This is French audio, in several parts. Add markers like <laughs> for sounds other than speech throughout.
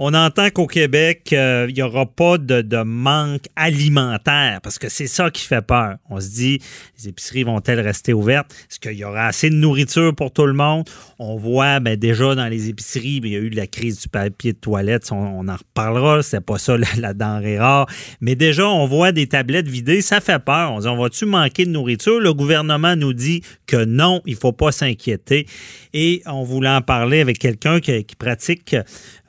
On entend qu'au Québec, euh, il n'y aura pas de, manque alimentaire parce que c'est ça qui fait peur. On se dit, les épiceries vont-elles rester ouvertes? Est-ce qu'il y aura assez de nourriture pour tout le monde? On voit ben, déjà dans les épiceries, ben, il y a eu la crise du papier de toilette. On, en reparlera. C'est pas ça la, denrée rare. Mais déjà, on voit des tablettes vidées. Ça fait peur. On se dit, on va-tu manquer de nourriture? Le gouvernement nous dit que non, il faut pas s'inquiéter. Et on voulait en parler avec quelqu'un qui, qui pratique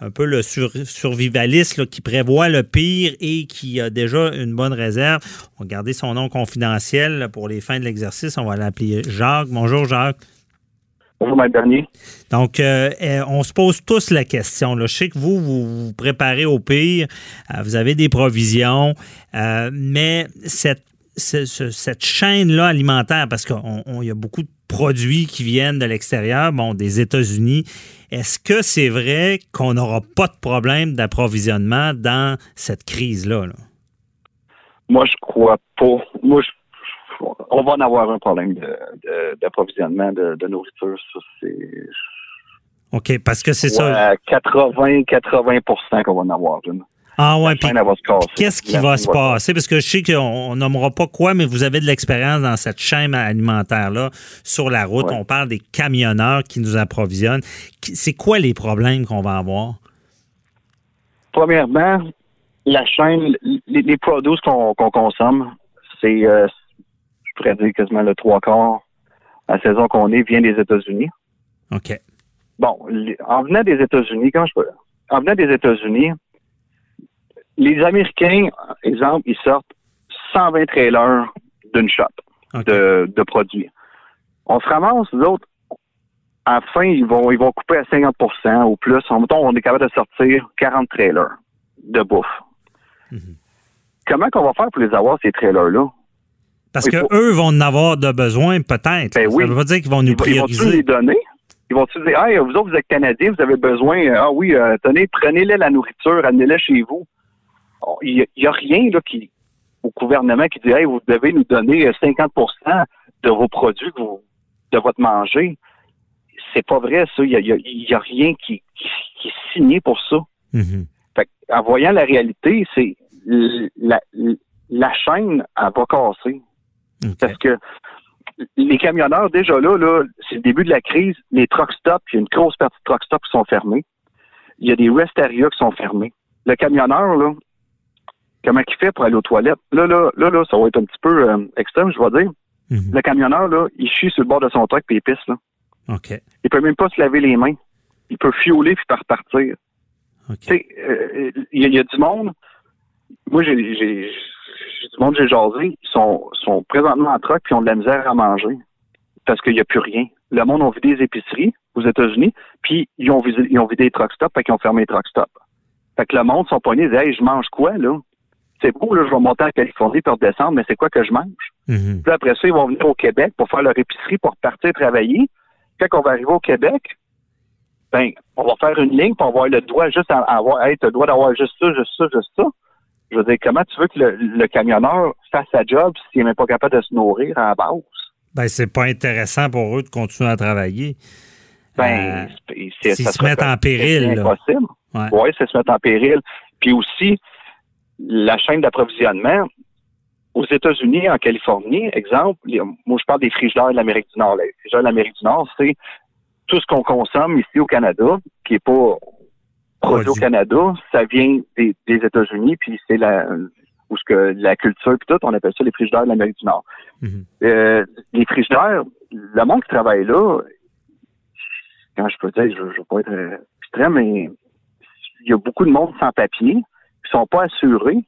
un peu le survivaliste qui prévoit le pire et qui a déjà une bonne réserve. On va garder son nom confidentiel pour les fins de l'exercice. On va l'appeler Jacques. Bonjour Jacques. Bonjour, Maître Bernier. Donc, euh, eh, on se pose tous la question. Je sais que vous, vous vous préparez au pire, euh, vous avez des provisions, euh, mais cette, cette chaîne-là alimentaire, parce qu'il y a beaucoup de produits qui viennent de l'extérieur, bon, des États-Unis. Est-ce que c'est vrai qu'on n'aura pas de problème d'approvisionnement dans cette crise-là? Moi, je crois pas. Moi, on va en avoir un problème d'approvisionnement de, nourriture. OK, parce que c'est ça. 80-80% qu'on va en avoir une. Ah ouais, puis qu'est-ce qui va se passer? Parce que je sais qu'on nommera pas quoi, mais vous avez de l'expérience dans cette chaîne alimentaire-là sur la route. On parle des camionneurs qui nous approvisionnent. C'est quoi les problèmes qu'on va avoir? Premièrement, la chaîne, les, produits qu'on consomme, c'est, euh, je pourrais dire quasiment le trois quarts la saison qu'on est vient des États-Unis. OK. Bon, en venant des États-Unis, quand je en venant des États-Unis, les Américains, exemple, ils sortent 120 trailers d'une shop de, produits. On se ramasse, nous autres, à la fin, ils vont, ils vont couper à 50% ou plus. En mettons, on est capable de sortir 40 trailers de bouffe. Mhm. Comment qu'on va faire pour les avoir, ces trailers-là? Parce qu'eux vont en avoir de besoin, peut-être. Ben oui. Ça veut pas dire qu'ils vont nous prioriser. Ils vont les donner? Ils vont-tu dire, hey, vous autres, vous êtes Canadiens, vous avez besoin, ah oui, euh, tenez, prenez-les la nourriture, amenez-les chez vous il n'y a, rien là, qui, au gouvernement qui dit hey, vous devez nous donner 50% euh, de vos produits, de votre manger. C'est pas vrai, ça. Il n'y a, rien qui, est signé pour ça. Mm-hmm. en voyant la réalité, c'est la, chaîne, elle va casser. Parce que les camionneurs, déjà là, là c'est le début de la crise, les truck stops, il y a une grosse partie de truck stops qui sont fermés. Il y a des rest areas qui sont fermés. Le camionneur, là, comment il fait pour aller aux toilettes. Là, là, là, là, ça va être un petit peu euh, extrême, je vais dire. Mhm. Le camionneur, là, il chie sur le bord de son truck puis il pisse, là. OK. Il peut même pas se laver les mains. Il peut fioler puis faire repartir. Tu sais, euh, il y, a du monde. Moi, j'ai, j'ai, du monde, j'ai jasé. Ils sont, sont présentement en truck puis ont de la misère à manger parce qu'il n'y a plus rien. Le monde a vidé des épiceries aux États-Unis puis ils ont vidé, ils ont vidé les truck stops fait qu'ils ont fermé les truck stops. Fait que le monde sont poignés et disent, hey, je mange quoi, là? C'est beau, là, je vais monter en Californie pour redescendre, mais c'est quoi que je mange? Mhm. Puis après ça, ils vont venir au Québec pour faire leur épicerie, pour partir travailler. Quand on va arriver au Québec, ben, on va faire une ligne, pour avoir le droit juste à avoir, hey, le droit d'avoir juste ça, juste ça, juste ça. Je veux dire, comment tu veux que le, camionneur fasse sa job s'il n'est même pas capable de se nourrir à la base? Ben, c'est pas intéressant pour eux de continuer à travailler. Ben, euh, s'ils se mettent en péril. C'est impossible. Oui, c'est se mettre en péril. Puis aussi, la chaîne d'approvisionnement, aux États-Unis, en Californie, exemple, moi je parle des frigidaires de l'Amérique du Nord. Les frigidaires de l'Amérique du Nord, c'est tout ce qu'on consomme ici au Canada, qui n'est pas produit au Canada, ça vient des, États-Unis, puis c'est la ou ce que la culture puis tout, on appelle ça les frigidaires de l'Amérique du Nord. Mhm. Euh, les frigidaires, le monde qui travaille là, quand je peux dire, je ne veux pas être extrême, mais il y a beaucoup de monde sans papier sont pas assurés,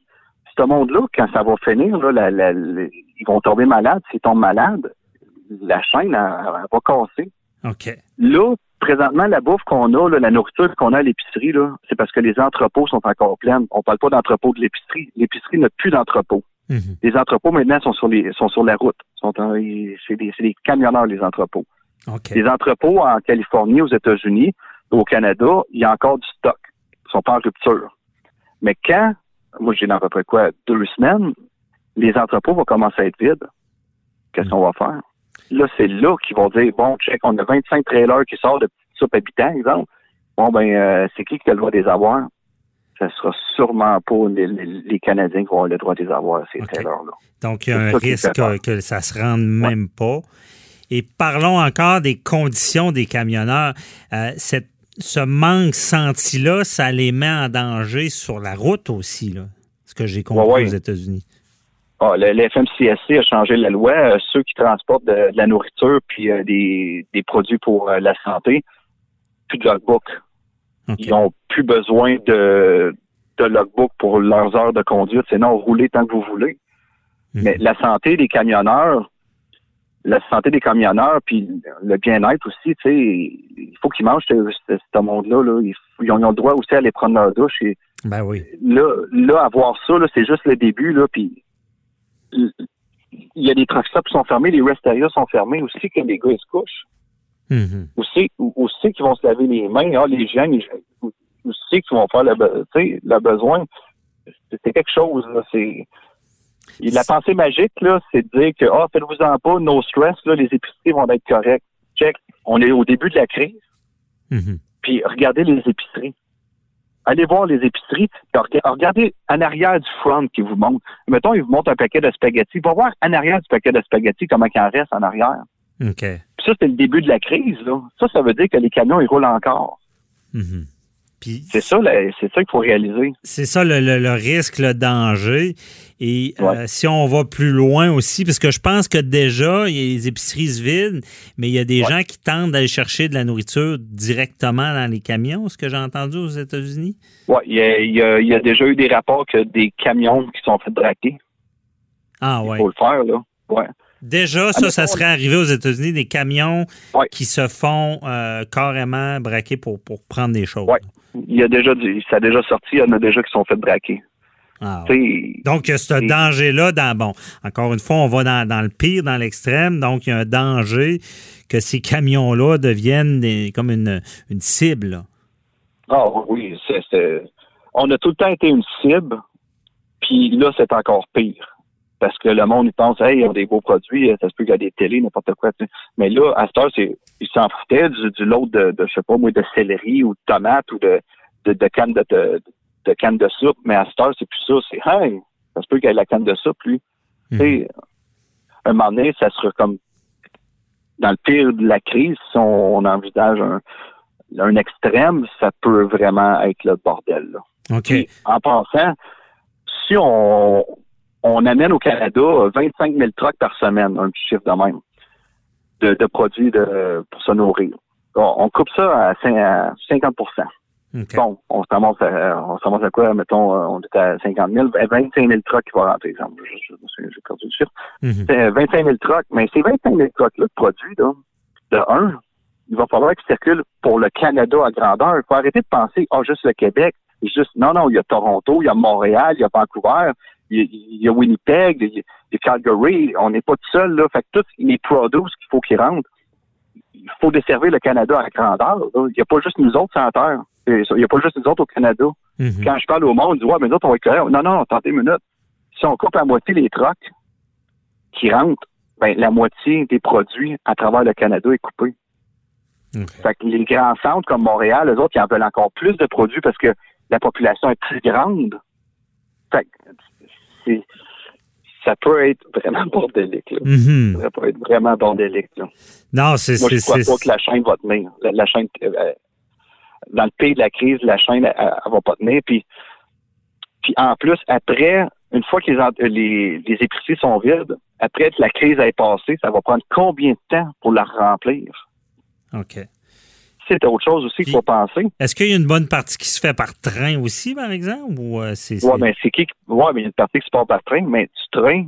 ce monde-là, quand ça va finir, là, ils vont tomber malades. S'ils tombent malades, la chaîne elle, va casser. OK. Là, présentement, la bouffe qu'on a, la nourriture qu'on a à l'épicerie, c'est parce que les entrepôts sont encore pleins. On parle pas d'entrepôts de l'épicerie. L'épicerie n'a plus d'entrepôts. Mhm. Les entrepôts maintenant sont sur les sont sur la route. c'est des, camionneurs les entrepôts. Les entrepôts en Californie, aux États-Unis, au Canada, il y a encore du stock. Ils sont pas en rupture. Mais quand, moi j'ai dans à peu près quoi, deux semaines, les entrepôts vont commencer à être vides. Qu'est-ce qu'on va faire? Là, c'est là qu'ils vont dire, bon, check, on a 25 trailers qui sortent de petites soupes habitants, exemple. Bon, ben, euh, c'est qui qui a le droit des avoir? ce sera sûrement pas les, Canadiens qui vont avoir le droit de les avoir, ces trailers-là. Donc, il y a un risque que, ça se rende même pas. Et parlons encore des conditions des camionneurs. Euh, ce manque senti-là, ça les met en danger sur la route aussi, là, ce que j'ai compris aux États-Unis. Ah, le, FMCSC a changé la loi. Euh, ceux qui transportent de, la nourriture puis euh, des, produits pour la santé, plus de logbook. Ils n'ont plus besoin de, de logbook pour leurs heures de conduite. C'est non, roulez tant que vous voulez. Mhm. Mais la santé des camionneurs, la santé des camionneurs, puis le bien-être aussi, tu sais, il faut qu'ils mangent ce, monde-là. Là. Ils, ont, le droit aussi à aller prendre leur douche. Et ben oui. Là, là avoir ça, là, c'est juste le début. Là, puis il y a des truck stops qui sont fermés, les rest areas sont fermés aussi que les gars ils se couchent. Mm Aussi, aussi qu'ils vont se laver les mains. Ah, les gens, aussi qu'ils vont faire le, le besoin. C'est quelque chose. Là, c'est la pensée magique, là, c'est de dire que, ah, faites-vous-en pas, no stress, là, les épiceries vont être correctes. Check. On est au début de la crise. Mm-hmm. Puis regardez les épiceries. Allez voir les épiceries. Regardez en arrière du front qui vous montre. Mettons, il vous montre un paquet de spaghettis. Va voir en arrière du paquet de spaghettis comment il en reste en arrière. OK. Puis ça, c'est le début de la crise. Là. Ça, ça veut dire que les camions, ils roulent encore. Mm-hmm c'est ça, c'est ça qu'il faut réaliser. C'est ça le, risque, le danger. Et euh, si on va plus loin aussi, parce que je pense que déjà, il y a les épiceries se vident, mais il y a des gens qui tentent d'aller chercher de la nourriture directement dans les camions, ce que j'ai entendu aux États-Unis. Oui, il y, a, il y, a, déjà eu des rapports que des camions qui sont faits braquer. Ah ouais. Il faut le faire, là. Ouais. Déjà, ça, ça serait arrivé aux États-Unis, des camions qui se font euh, carrément braquer pour, pour prendre des choses. Oui. Il y a déjà ça a déjà sorti, il y en a déjà qui sont fait braquer. Ah, donc, il y a ce danger-là, dans, bon, encore une fois, on va dans, le pire, dans l'extrême, donc il y a un danger que ces camions-là deviennent comme une, une cible. Ah oui, c'est, on a tout le temps été une cible, puis là, c'est encore pire parce que le monde, il pense, hey, ils ont des beaux produits, ça se peut qu'il y a des télés, n'importe quoi. Mais là, à cette heure, c'est, ils s'en foutaient du, du lot de, de, je sais pas moi, de céleri ou de tomates ou de, de, de canne de, de, de, canne de soupe. Mais à cette heure, c'est plus ça. C'est, hey, ça se peut qu'il y ait la canne de soupe, lui. Tu sais, un moment donné, ça sera comme, dans le pire de la crise, si on, envisage un, un extrême, ça peut vraiment être le bordel. Là. En pensant, si on, on amène au Canada 25 000 trucks par semaine, un petit chiffre de même, de, produits de, pour se nourrir. On, coupe ça à, 50% Bon, on s'amorce à, on à quoi? Mettons, on est à 50 000, 25 000 trucks qui vont rentrer, exemple. J'ai perdu le chiffre. Mm-hmm. C'est 25 000 trucks, mais ces 25 000 trucks-là de produits, là, de un, il va falloir qu'ils circulent pour le Canada à grandeur. Il faut arrêter de penser, ah, juste le Québec. Juste, non, non, il y a Toronto, il y a Montréal, il y a Vancouver, il y, a Winnipeg, il y a Calgary, on n'est pas tout seul, là. Fait que tous les produits qu'il faut qu'ils rentrent, il faut desservir le Canada à grandeur. Il n'y a pas juste nous autres sur Terre. Il n'y a pas juste nous autres au Canada. Mm-hmm. Quand je parle au monde, je dis Ouais, mais nous autres, on va correct. Non, non, attendez une minute. Si on coupe à moitié les trucks qui rentrent, ben, la moitié des produits à travers le Canada est coupée. Fait que les grands centres comme Montréal, les autres, ils en veulent encore plus de produits parce que la population est plus grande. Fait ça peut être vraiment <laughs> bordélique. Là. Mm-hmm. Ça peut être vraiment bordélique. Là. Non, c'est Moi, je crois pas que la chaîne va tenir. La, chaîne, euh, dans le pays de la crise, la chaîne, elle, va pas tenir. Puis, puis en plus, après, une fois que les, les, les épiceries sont vides, après que la crise ait passé, ça va prendre combien de temps pour la remplir? OK c'est autre chose aussi qu'il faut penser. Est-ce qu'il y a une bonne partie qui se fait par train aussi, par exemple? Ou euh, c'est, Oui, mais c'est qui. Ouais, mais il y a une partie qui se passe par train, mais du train,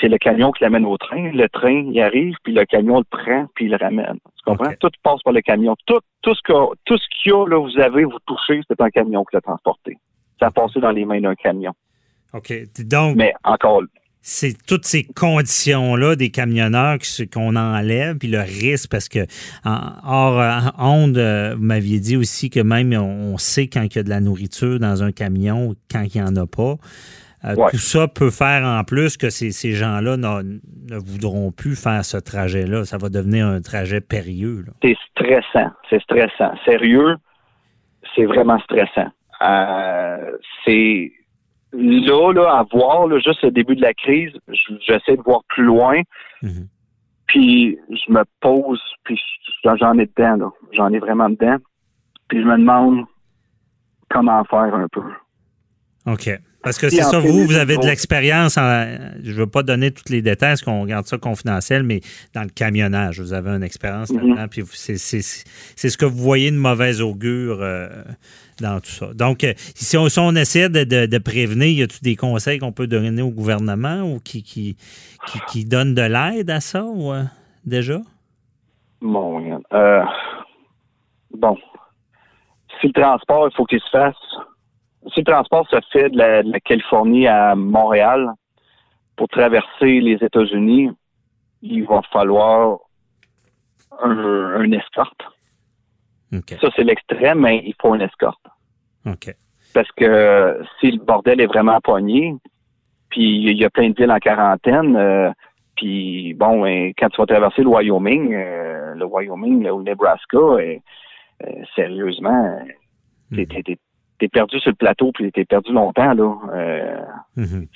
c'est le camion qui l'amène au train. Le train, il arrive, puis le camion le prend, puis il le ramène. Tu comprends? Tout passe par le camion. Tout, tout ce qu'il y a, là, vous avez, vous touchez, c'est un camion qui l'a transporté. Ça a passé dans les mains d'un camion. OK. Donc. Mais encore, c'est toutes ces conditions-là des camionneurs qu'on enlève, puis le risque, parce que hors onde, euh, vous m'aviez dit aussi que même on sait quand il y a de la nourriture dans un camion, quand il n'y en a pas. Euh, tout ça peut faire en plus que ces, ces gens-là ne voudront plus faire ce trajet-là. Ça va devenir un trajet périlleux. C'est stressant. C'est stressant. Sérieux, c'est vraiment stressant. Euh, c'est là, là, à voir, là, juste le début de la crise, j'essaie de voir plus loin. Mhm. Puis je me pose, puis j'en ai dedans, là. J'en ai vraiment dedans. Puis je me demande comment faire un peu. OK. Parce que c'est ça, vous, vous avez de l'expérience. Je ne veux pas donner tous les détails, parce qu'on garde ça confidentiel, mais dans le camionnage, vous avez une expérience mhm. là-dedans. Puis c'est ce que vous voyez de mauvaise augure euh, dans tout ça. Donc, euh, si on, essaie de, prévenir, y a-t-il des conseils qu'on peut donner au gouvernement ou qui, qui, qui, donnent de l'aide à ça ou, euh, déjà? Bon, bon. Si le transport, il faut qu'il se fasse si le transport se fait de la, Californie à Montréal pour traverser les États-Unis, il va falloir un, escorte. Ça, c'est l'extrême, mais il faut une escorte. Parce que si le bordel est vraiment poigné, puis il y a plein de villes en quarantaine, euh, puis bon, ben, quand tu vas traverser le Wyoming, euh, le Wyoming ou le Nebraska, euh, sérieusement, mm t'es perdu sur le plateau puis t'es perdu longtemps là. Euh, mhm.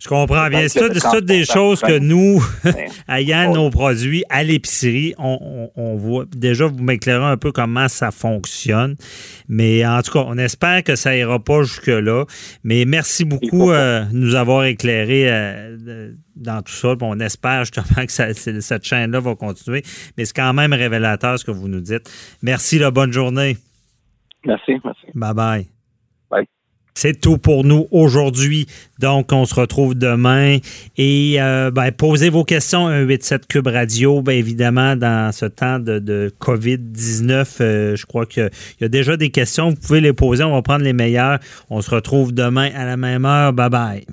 Je comprends bien. C'est toutes des choses que nous, ayant <laughs> nos produits à l'épicerie, on, voit. Déjà, vous m'éclairez un peu comment ça fonctionne. Mais en tout cas, on espère que ça ira pas jusque-là. Mais merci beaucoup euh, de nous avoir éclairé euh, dans tout ça. On espère justement <laughs> que cette chaîne-là va continuer. Mais c'est quand même révélateur ce que vous nous dites. Merci, la bonne journée. Merci, merci. Bye bye. Bye. C'est tout pour nous aujourd'hui. Donc, on se retrouve demain. Et euh, ben, posez vos questions à 187 Cube Radio. Bien évidemment, dans ce temps de, COVID-19, euh, je crois qu'il y a déjà des questions. Vous pouvez les poser. On va prendre les meilleures. On se retrouve demain à la même heure. Bye bye.